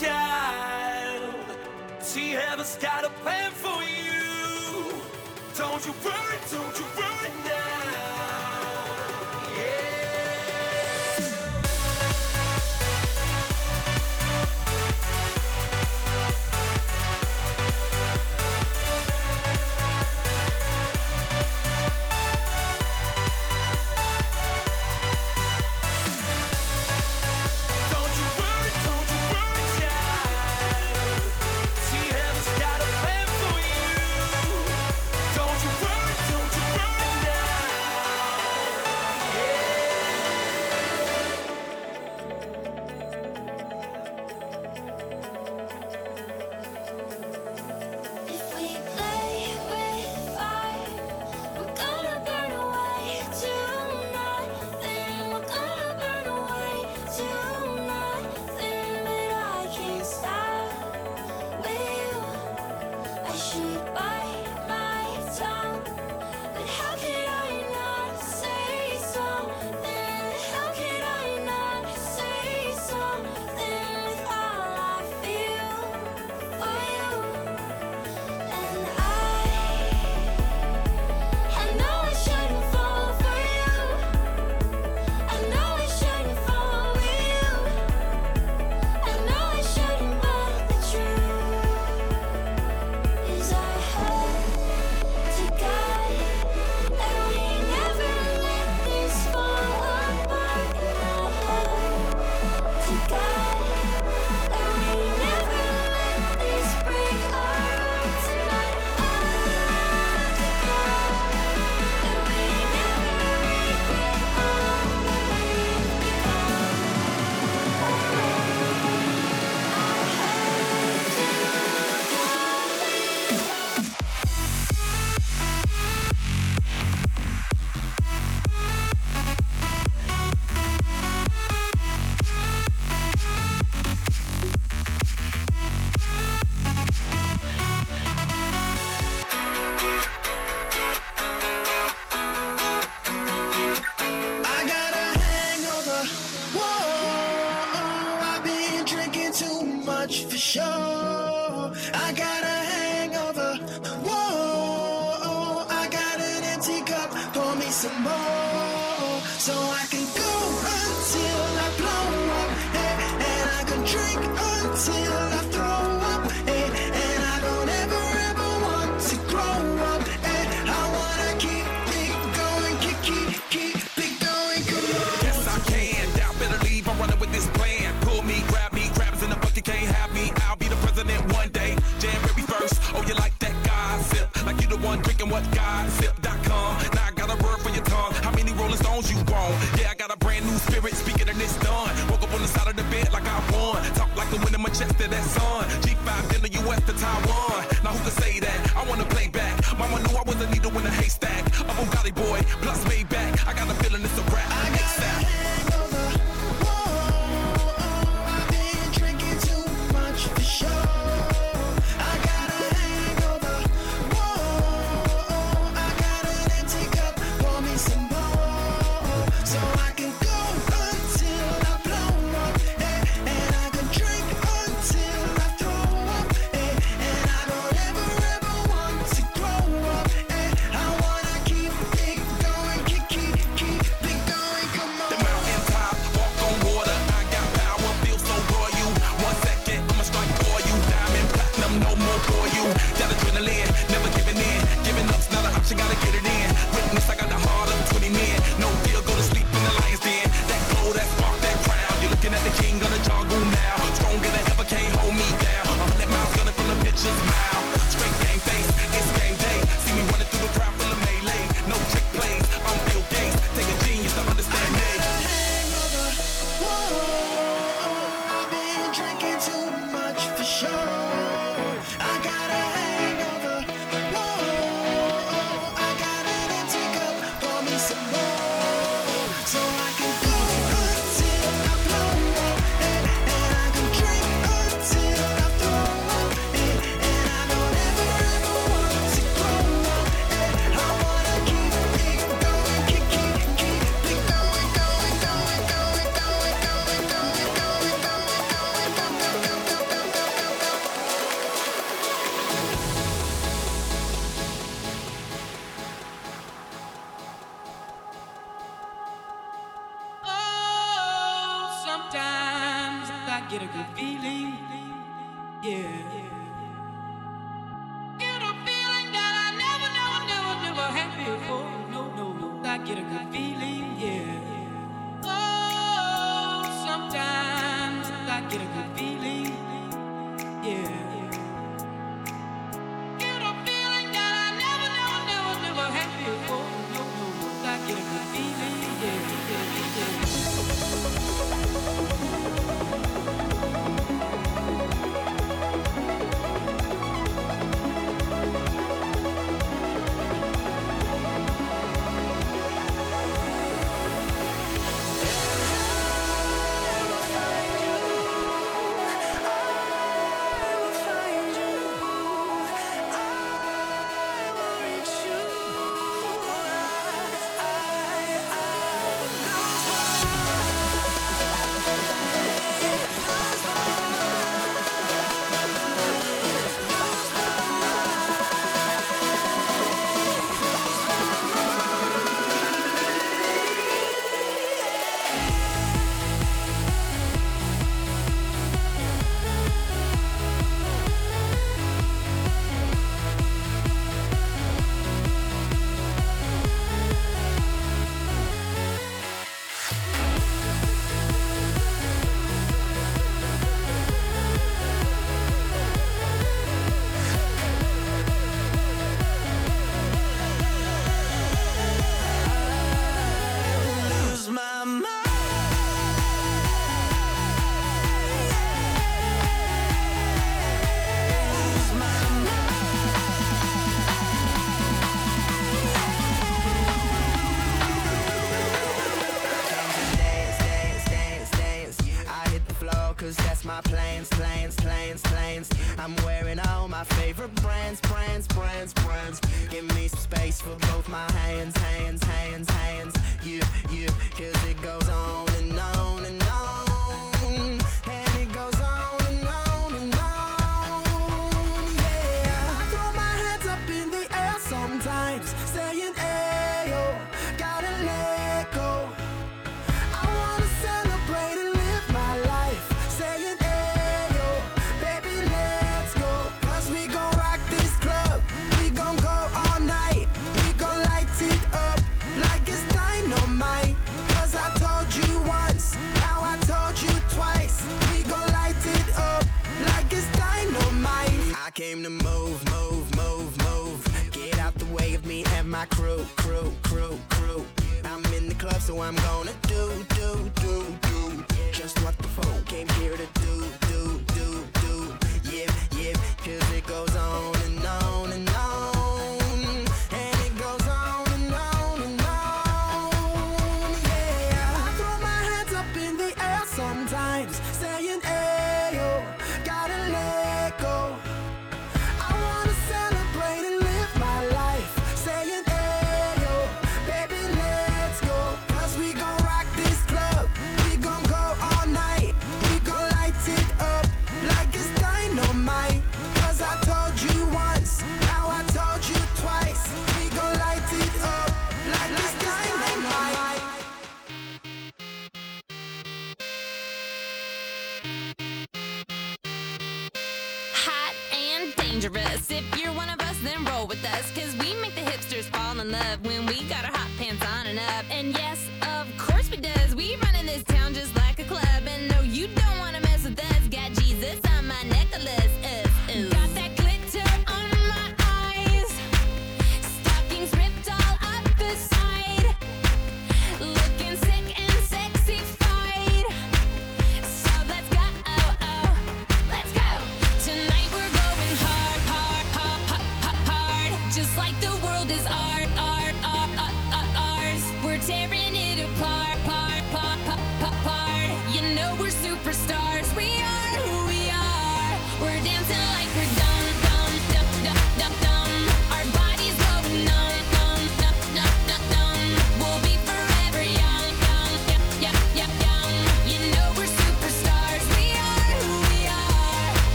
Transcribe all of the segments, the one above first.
child. She has got a plan for you. Don't you worry, don't you worry.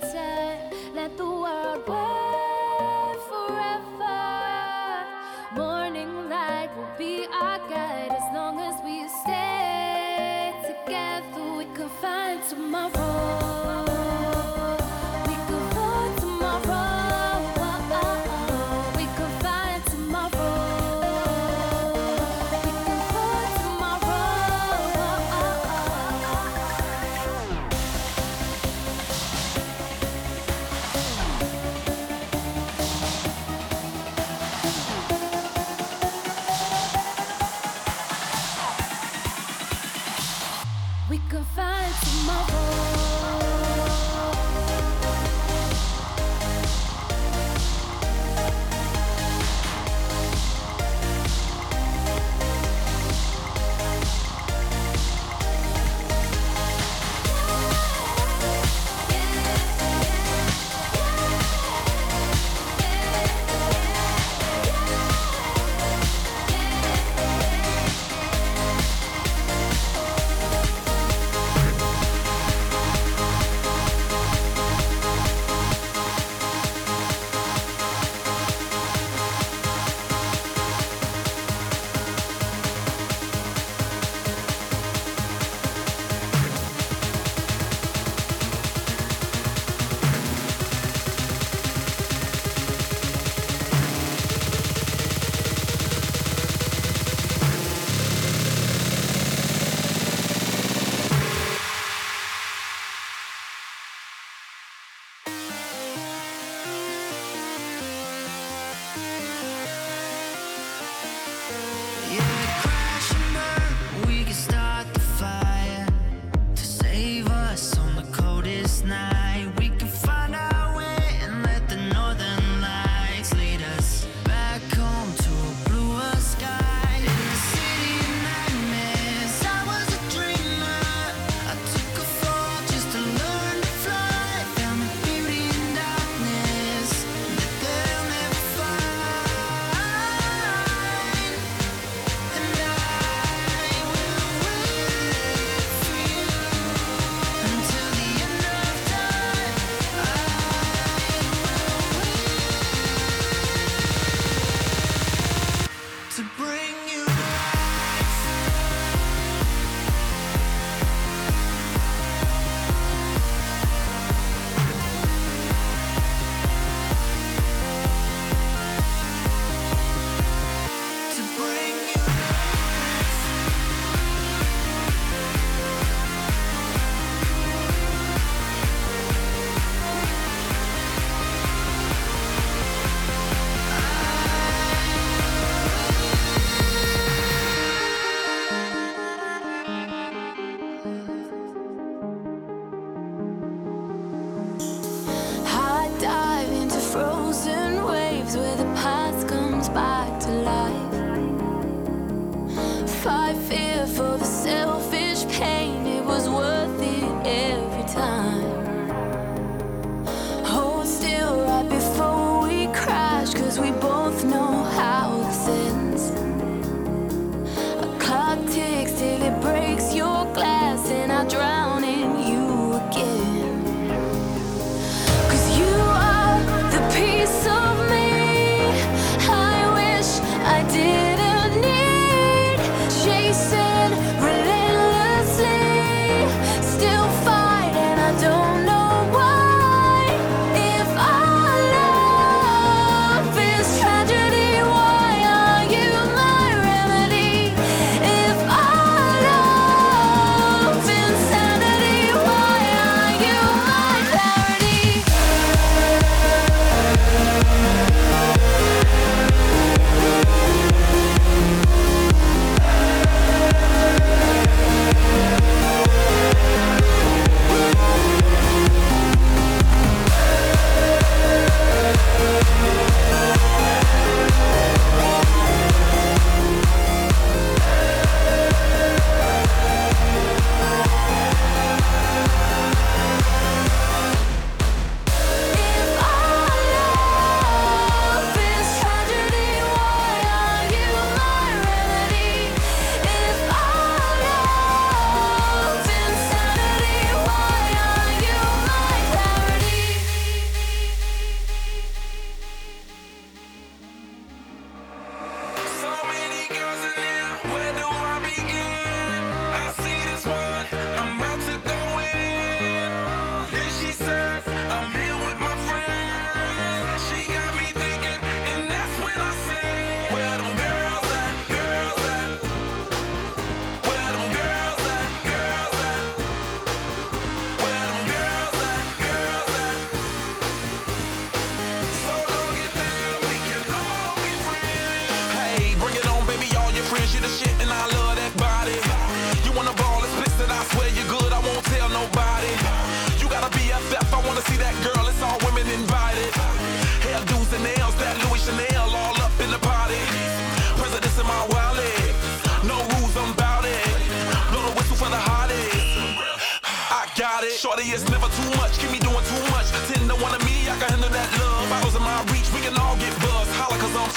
Time. Let the world wait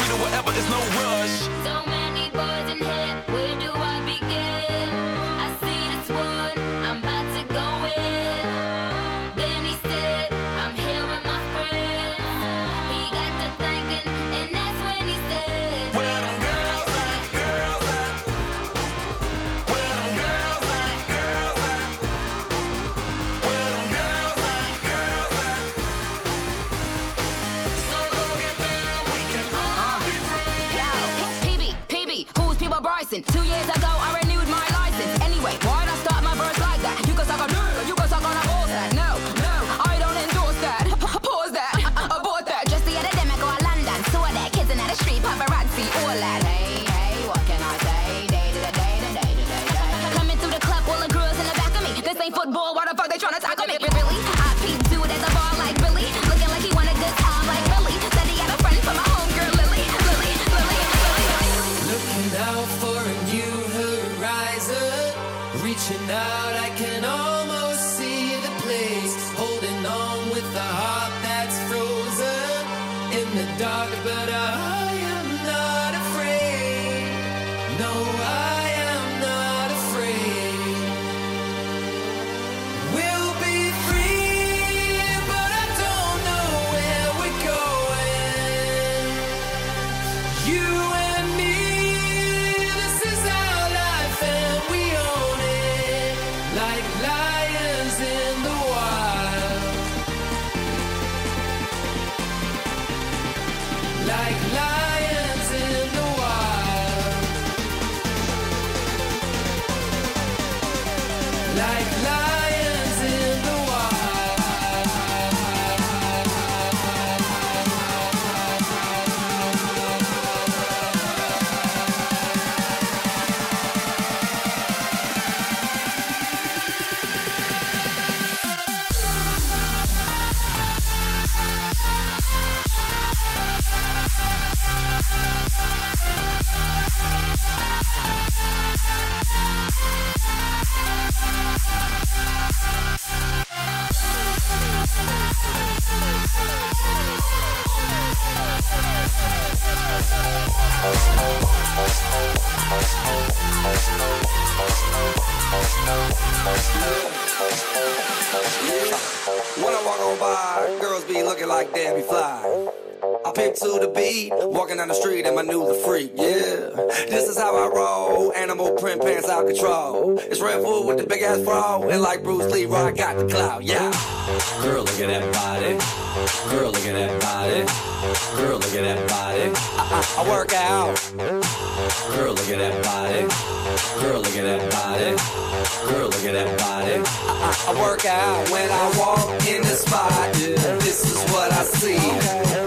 do whatever, it's no rush. When out control. It's Red Bull with the big ass bra, and like Bruce Lee, I got the clout, yeah. Girl, look at that body. Girl, look at that body. Girl, look at that body. I, I, I work out. Girl, look at that body. Girl, look at that body. Girl, look at that body. I, I, I work out when I walk in the spot. Yeah, this is what I see.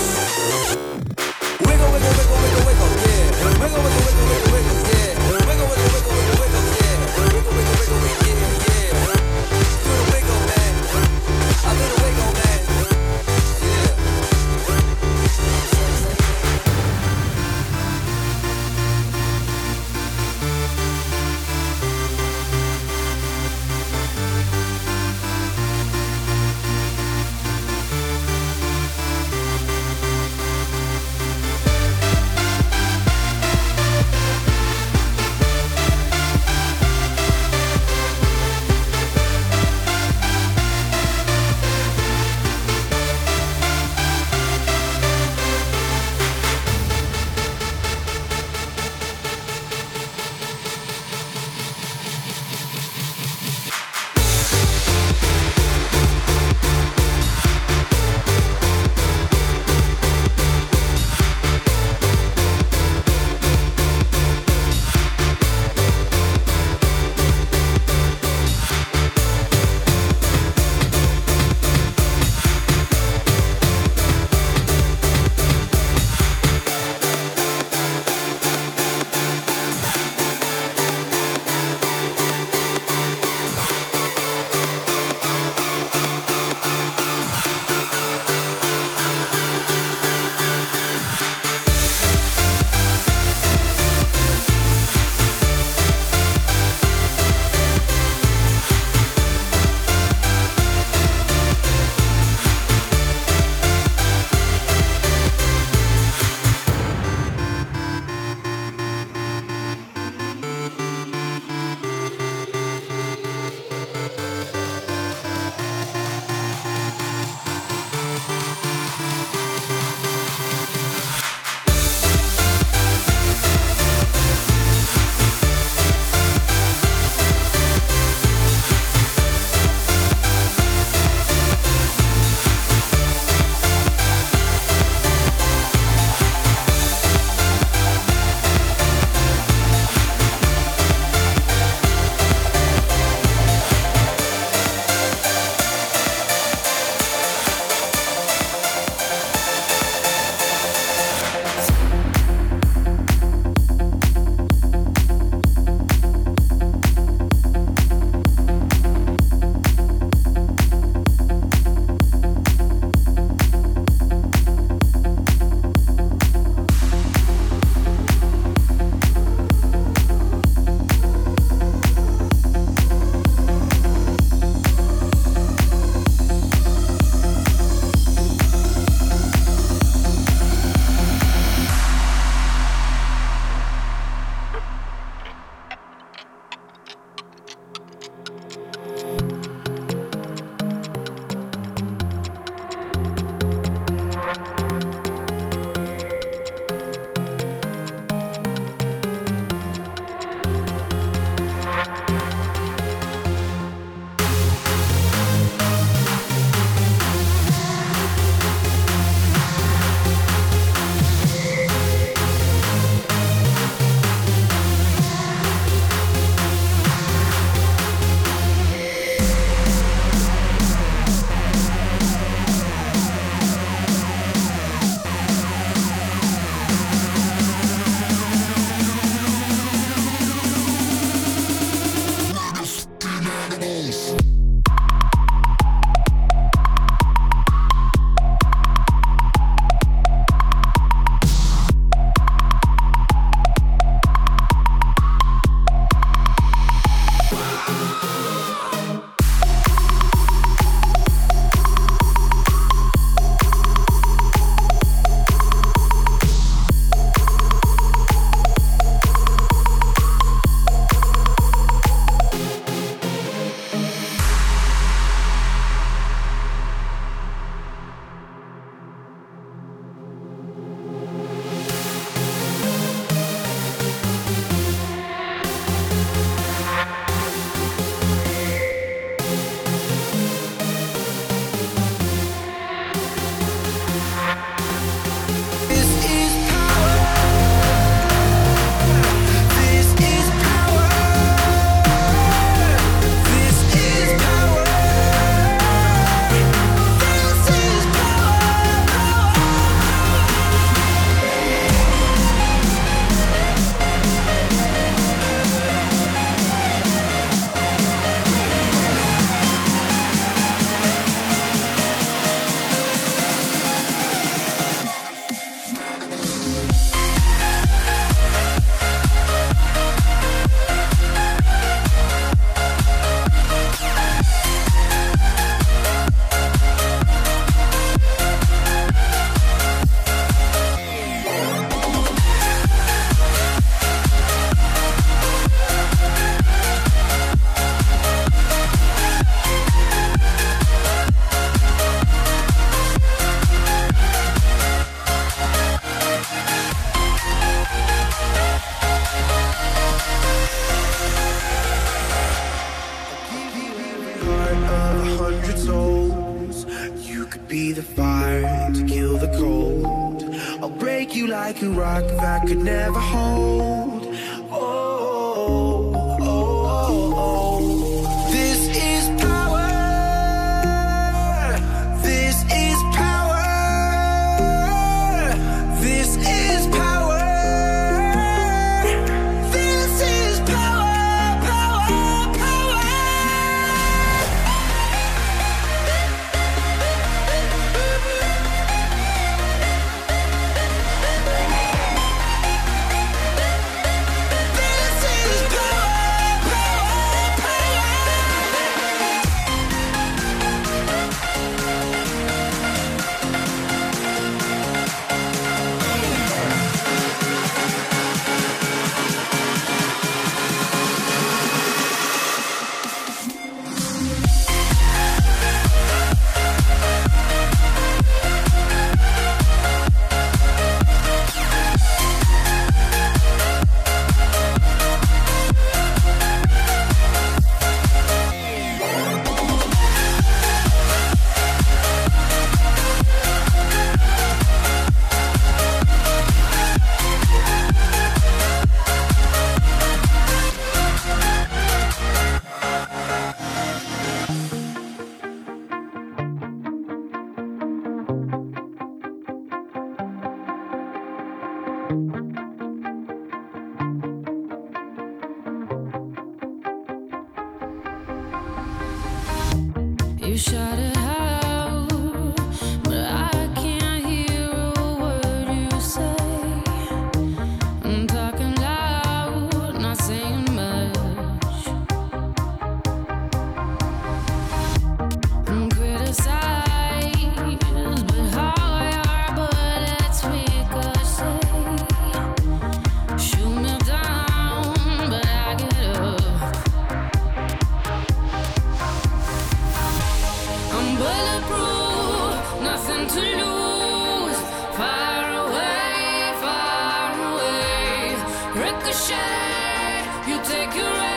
Ricochet, you take your